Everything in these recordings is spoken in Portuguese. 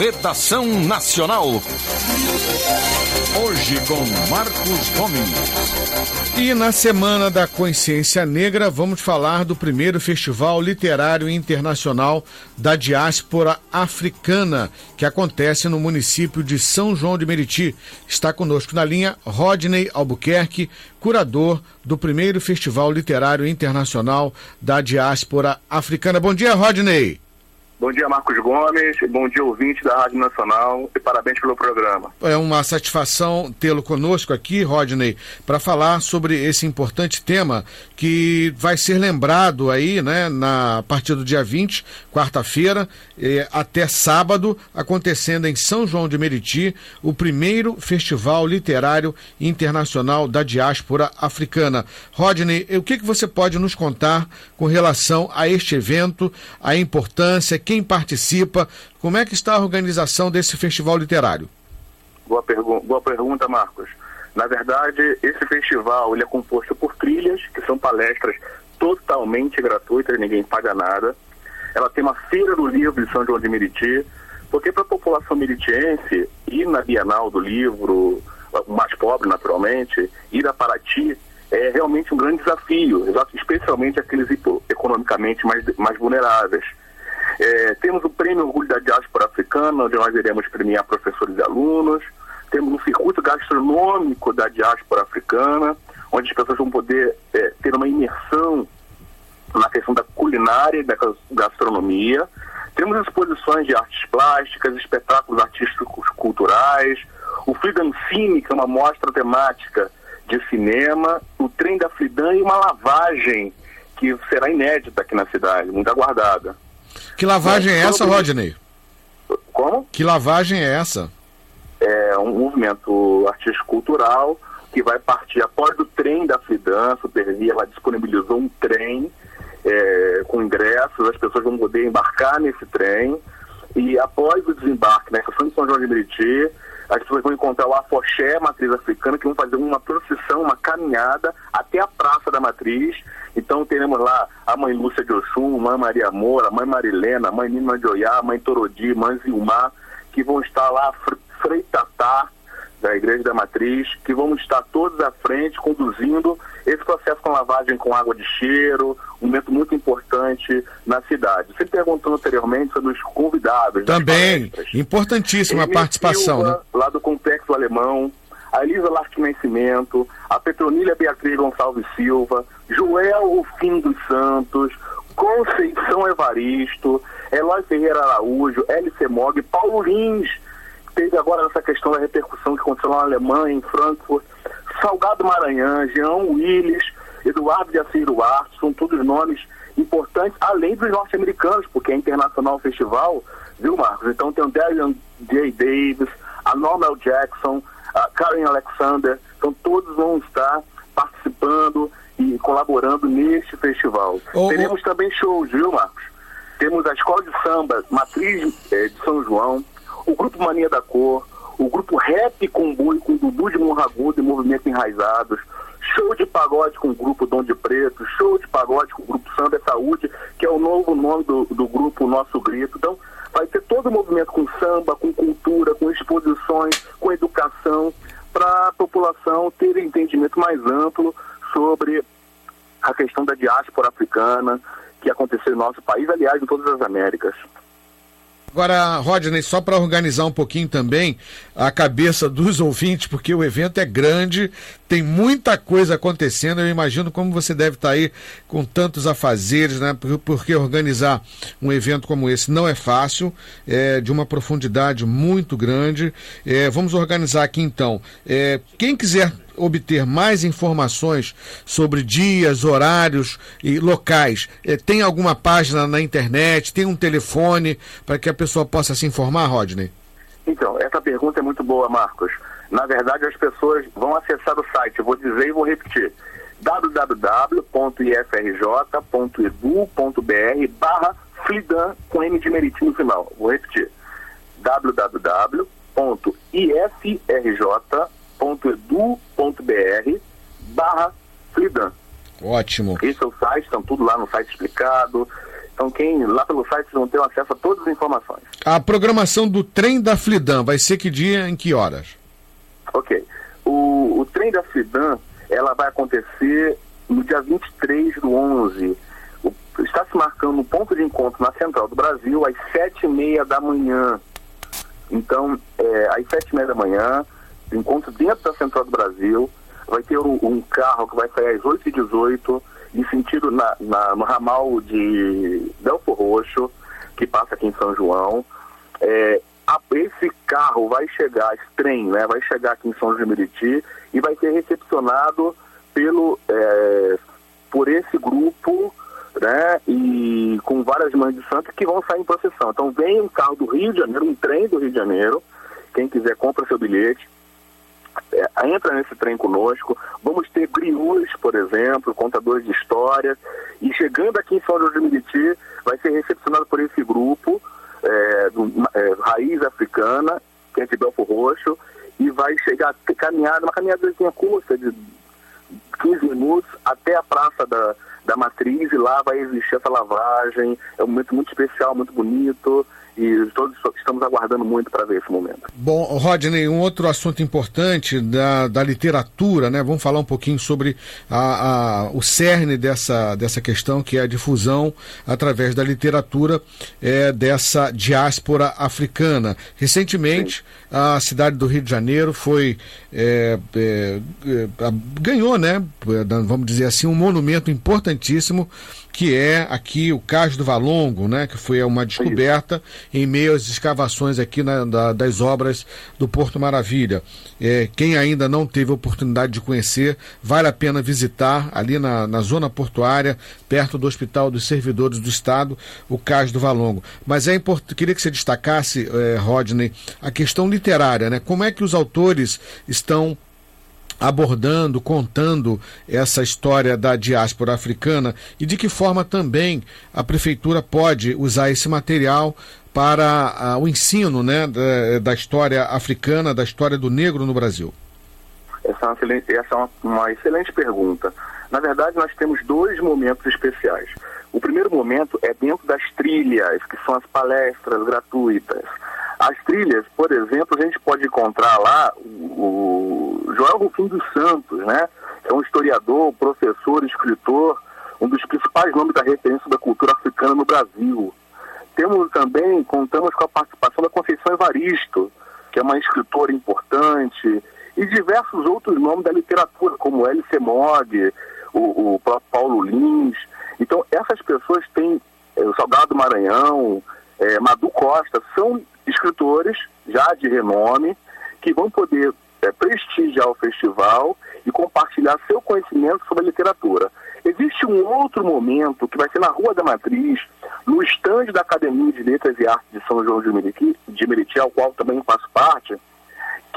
Redação Nacional. Hoje com Marcos Gomes. E na Semana da Consciência Negra, vamos falar do primeiro Festival Literário Internacional da Diáspora Africana, que acontece no município de São João de Meriti. Está conosco na linha Rodney Albuquerque, curador do primeiro Festival Literário Internacional da Diáspora Africana. Bom dia, Rodney. Bom dia, Marcos Gomes. Bom dia, ouvinte da Rádio Nacional. E parabéns pelo programa. É uma satisfação tê-lo conosco aqui, Rodney, para falar sobre esse importante tema que vai ser lembrado aí, né, na a partir do dia 20, quarta-feira, eh, até sábado, acontecendo em São João de Meriti, o primeiro Festival Literário Internacional da Diáspora Africana. Rodney, o que, que você pode nos contar com relação a este evento, a importância, quem participa, como é que está a organização desse festival literário? Boa, pergu boa pergunta, Marcos. Na verdade, esse festival ele é composto por trilhas, que são palestras totalmente gratuitas, ninguém paga nada. Ela tem uma feira do livro de São João de Meriti, porque para a população meritiense, ir na Bienal do Livro, mais pobre naturalmente, ir a Paraty, é realmente um grande desafio, especialmente aqueles economicamente mais, mais vulneráveis. É, temos o Prêmio Orgulho da Diáspora Africana, onde nós iremos premiar professores e alunos. Temos um circuito gastronômico da diáspora africana, onde as pessoas vão poder é, ter uma imersão na questão da culinária e da gastronomia. Temos exposições de artes plásticas, espetáculos artísticos culturais, o Freedom Cine, que é uma mostra temática de cinema, o trem da Fridan e uma lavagem que será inédita aqui na cidade, muito aguardada. Que lavagem é essa, Rodney? Como? Que lavagem é essa? É um movimento artístico-cultural que vai partir após o trem da Fridan, a Supervia, ela disponibilizou um trem é, com ingressos, as pessoas vão poder embarcar nesse trem e após o desembarque na estação de São João de Meriti, as pessoas vão encontrar o Afoxé, matriz africana, que vão fazer uma procissão, uma caminhada até a Praça da Matriz. Então teremos lá a mãe Lúcia de Oxum, mãe Maria Moura, mãe Marilena, mãe Nina de Oiá, mãe Torodi, mãe Zilmar, que vão estar lá, Frei Tatá, da Igreja da Matriz, que vão estar todos à frente conduzindo esse processo com lavagem com água de cheiro, um momento muito importante na cidade. Você perguntou anteriormente sobre os convidados. Também, importantíssima a participação. Silva, né? Lá do Complexo Alemão, a Elisa Larque Nascimento, a Petronília Beatriz Gonçalves Silva, Joel Rufim dos Santos, Conceição Evaristo, Eloy Ferreira Araújo, LC Mog, Paulo Lins, da repercussão que aconteceu na Alemanha, em Frankfurt, Salgado Maranhão, Jean Willis, Eduardo de Assis Duarte, são todos nomes importantes, além dos norte-americanos, porque é internacional o festival, viu, Marcos? Então tem o Darian J. Davis, a Normal Jackson, a Karen Alexander, então todos vão estar participando e colaborando neste festival. Oh, Teremos oh. também shows, viu, Marcos? Temos a Escola de Samba Matriz eh, de São João, o Grupo Mania da Cor, o Grupo Rap Comboio com Dudu de Monragudo e Movimento Enraizados, show de pagode com o Grupo Dom de Preto, show de pagode com o Grupo Samba é Saúde, que é o novo nome do, do grupo Nosso Grito. Então, vai ter todo o movimento com samba, com cultura, com exposições, com educação, para a população ter um entendimento mais amplo sobre a questão da diáspora africana que aconteceu no nosso país, aliás, em todas as Américas. Agora, Rodney, só para organizar um pouquinho também a cabeça dos ouvintes, porque o evento é grande, tem muita coisa acontecendo. Eu imagino como você deve estar tá aí com tantos afazeres, né? Porque organizar um evento como esse não é fácil, é de uma profundidade muito grande. É, vamos organizar aqui então. É, quem quiser obter mais informações sobre dias, horários e locais, é, tem alguma página na internet, tem um telefone para que a pessoa possa se informar, Rodney? Então, essa pergunta é muito boa, Marcos. Na verdade, as pessoas vão acessar o site, eu vou dizer e vou repetir www.ifrj.edu.br barra Flidan com M de Meriti no final. Vou repetir www.ifrj.edu.br barra Flidan. Ótimo. Esse é o site, estão tudo lá no site explicado, Então, quem lá pelo site vão ter acesso a todas as informações. A programação do trem da Flidan vai ser que dia, em que horas? Ok. O, o trem da Flidan, ela vai acontecer no dia 23 do 11. O, está se marcando um ponto de encontro na Central do Brasil às sete e meia da manhã. Então, é, às sete e meia da manhã, encontro dentro da Central do Brasil, vai ter um, um carro que vai sair às 8 e 18 em sentido na, na, no ramal de Belfor Roxo, que passa aqui em São João. É, a, esse carro vai chegar, esse trem, né, vai chegar aqui em São João de Meriti e vai ser recepcionado pelo, é, por esse grupo né, e com várias mães de santo que vão sair em procissão. Então vem um carro do Rio de Janeiro, um trem do Rio de Janeiro, quem quiser compra seu bilhete, é, entra nesse trem conosco. Vamos ter griús, por exemplo, contadores de histórias. E chegando aqui em São João de Meriti, vai ser recepcionado por esse grupo é, do, é, Raiz Africana, que é de Belfo Roxo, e vai chegar caminhada, uma caminhadazinha curta de 15 minutos até a Praça da, da Matriz, e lá vai existir essa lavagem. É um momento muito especial, muito bonito e todos estamos aguardando muito para ver esse momento. Bom, Rodney, um outro assunto importante da, da literatura, né? Vamos falar um pouquinho sobre a, a, o cerne dessa, dessa questão, que é a difusão através da literatura é, dessa diáspora africana. Recentemente, Sim. a cidade do Rio de Janeiro foi é, é, é ganhou, né? Vamos dizer assim, um monumento importantíssimo que é aqui o Cais do Valongo, né, que foi uma descoberta em meio às escavações aqui na, da, das obras do Porto Maravilha. É, quem ainda não teve oportunidade de conhecer, vale a pena visitar ali na, na zona portuária, perto do Hospital dos Servidores do Estado, o Cais do Valongo. Mas é queria que você destacasse, é, Rodney, a questão literária, né? Como é que os autores estão abordando, contando essa história da diáspora africana e de que forma também a prefeitura pode usar esse material para uh, o ensino né, da, da, história africana, da história do negro no Brasil? Essa é, uma excelente, essa é uma, uma excelente pergunta. Na verdade, nós temos dois momentos especiais. O primeiro momento é dentro das trilhas, que são as palestras gratuitas. As trilhas, por exemplo, a gente pode encontrar lá o, Joel Rufim dos Santos, né? É um historiador, professor, escritor, um dos principais nomes da referência da cultura africana no Brasil. Temos também, contamos com a participação da Conceição Evaristo, que é uma escritora importante, e diversos outros nomes da literatura, como L.C. Mogg, o, o próprio Paulo Lins. Então, essas pessoas têm, é, o Salgado Maranhão, é, Madu Costa, são escritores já de renome que vão poder é, prestigiar o festival e compartilhar seu conhecimento sobre a literatura. Existe um outro momento que vai ser na Rua da Matriz, no estande da Academia de Letras e Artes de São João de Meriti, de Meriti ao qual também faço parte,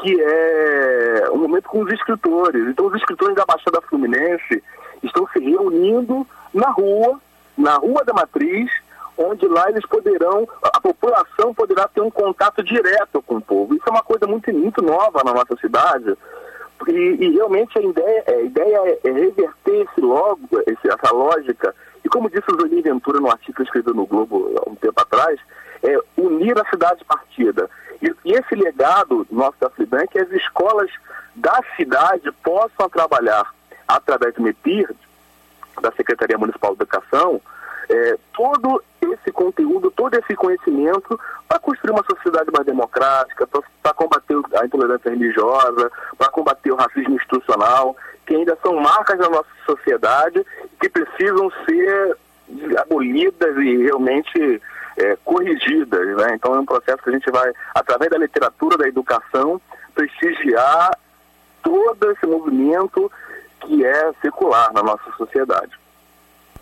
que é um momento com os escritores. Então, os escritores da Baixada Fluminense estão se reunindo na rua, na Rua da Matriz, onde lá eles poderão, a população poderá ter um contato direto com o povo. Isso é uma coisa muito, muito nova na nossa cidade. E, e realmente a ideia, a ideia é, é reverter esse logo, essa lógica. E como disse o Joaquim Ventura no artigo escrito no Globo há um tempo atrás, é unir a cidade partida. E, e esse legado nosso da FIBAN é que as escolas da cidade possam trabalhar através do MEPIR, da Secretaria Municipal de Educação, é, todo conteúdo, todo esse conhecimento para construir uma sociedade mais democrática, para combater a intolerância religiosa, para combater o racismo institucional, que ainda são marcas da nossa sociedade que precisam ser abolidas e realmente é, corrigidas. Né? Então é um processo que a gente vai, através da literatura, da educação, prestigiar todo esse movimento que é secular na nossa sociedade.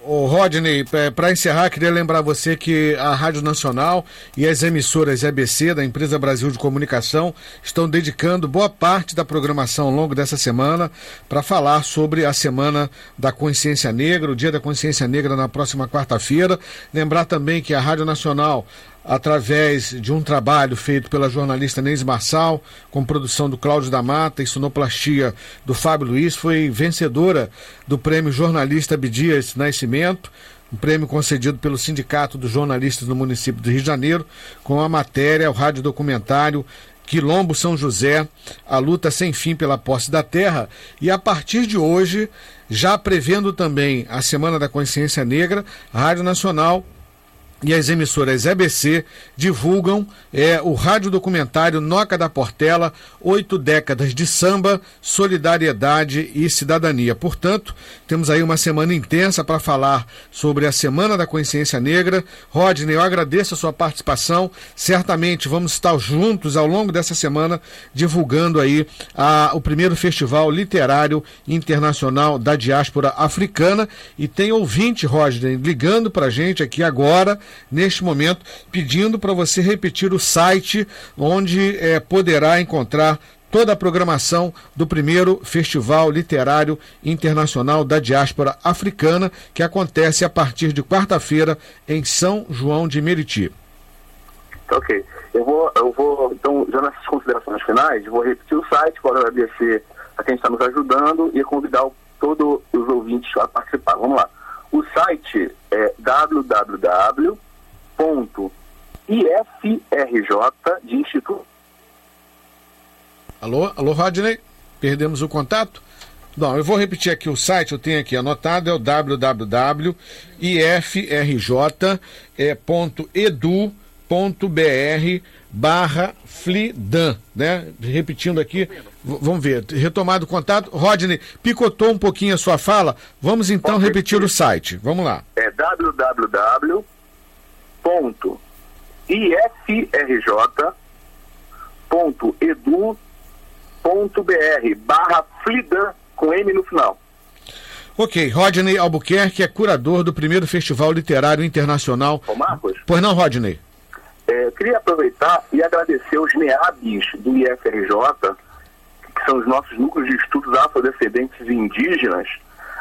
O Rodney, é, para encerrar, queria lembrar você que a Rádio Nacional e as emissoras EBC da Empresa Brasil de Comunicação estão dedicando boa parte da programação ao longo dessa semana para falar sobre a Semana da Consciência Negra, o Dia da Consciência Negra na próxima quarta-feira. Lembrar também que a Rádio Nacional através de um trabalho feito pela jornalista Neise Marçal, com produção do Cláudio da Mata e sonoplastia do Fábio Luiz, foi vencedora do prêmio Jornalista Abdias Nascimento um prêmio concedido pelo Sindicato dos Jornalistas do município do Rio de Janeiro, com a matéria, o rádio documentário Quilombo São José, a luta sem fim pela posse da terra. E a partir de hoje, já prevendo também a Semana da Consciência Negra, a Rádio Nacional e as emissoras EBC divulgam é, o rádio documentário Noca da Portela, Oito Décadas de Samba, Solidariedade e Cidadania. Portanto, temos aí uma semana intensa para falar sobre a Semana da Consciência Negra. Rodney, eu agradeço a sua participação. Certamente vamos estar juntos ao longo dessa semana divulgando aí a, o primeiro Festival Literário Internacional da Diáspora Africana. E tem ouvinte, Rodney, ligando para a gente aqui agora neste momento, pedindo para você repetir o site onde é, poderá encontrar toda a programação do primeiro Festival Literário Internacional da Diáspora Africana, que acontece a partir de quarta-feira em São João de Meriti. Ok. Eu vou, eu vou, então, já nessas considerações finais, vou repetir o site para agradecer a quem está nos ajudando e convidar todos os ouvintes a participar. Vamos lá. O site é www.ifrj de Instituto. Alô, alô, Rodney? Perdemos o contato? Não, eu vou repetir aqui o site, eu tenho aqui anotado, é o www.ifrj.edu.br barra Flidan, né? Repetindo aqui, vamos ver, retomado o contato. Rodney, picotou um pouquinho a sua fala, vamos então Pode repetir o site, vamos lá. É www.ifrj.edu.br barra Flidan com M no final. Ok, Rodney Albuquerque é curador do primeiro Festival Literário Internacional. Ô Marcos? Pois não, Rodney? É, queria aproveitar e agradecer os NEABs do IFRJ, são os nossos núcleos de estudos afrodescendentes e indígenas,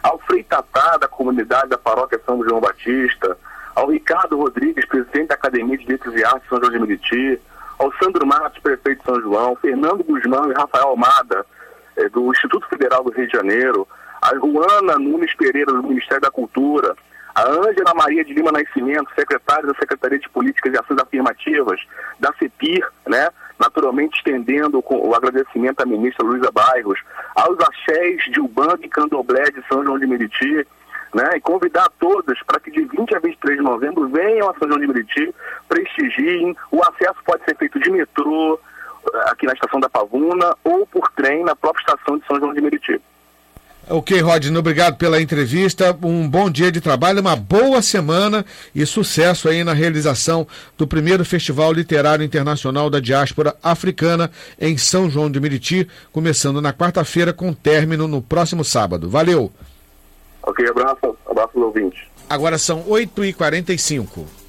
ao Frei Tatá, da comunidade da paróquia São João Batista, ao Ricardo Rodrigues, presidente da Academia de Letras e Artes São João de Meriti, ao Sandro Matos, prefeito de São João, Fernando Guzmão e Rafael Almada, é, do Instituto Federal do Rio de Janeiro, a Juana Nunes Pereira, do Ministério da Cultura, a Ângela Maria de Lima Nascimento, secretária da Secretaria de Políticas e Ações Afirmativas, da CEPIR, né? Naturalmente estendendo o agradecimento à ministra Luísa Bairros, aos axés de Ubang e Candomblé de São João de Meriti, né? e convidar todos para que de 20 a 23 de novembro venham a São João de Meriti, prestigiem, o acesso pode ser feito de metrô, eh, aqui na estação da Pavuna, ou por trem na própria estação de São João de Meriti. Ok, Rodney, obrigado pela entrevista. Um bom dia de trabalho, uma boa semana e sucesso aí na realização do primeiro Festival Literário Internacional da Diáspora Africana em São João de Meriti, começando na quarta-feira com término no próximo sábado. Valeu! Ok, abraço, abraço aos ouvintes. Agora são 8h45.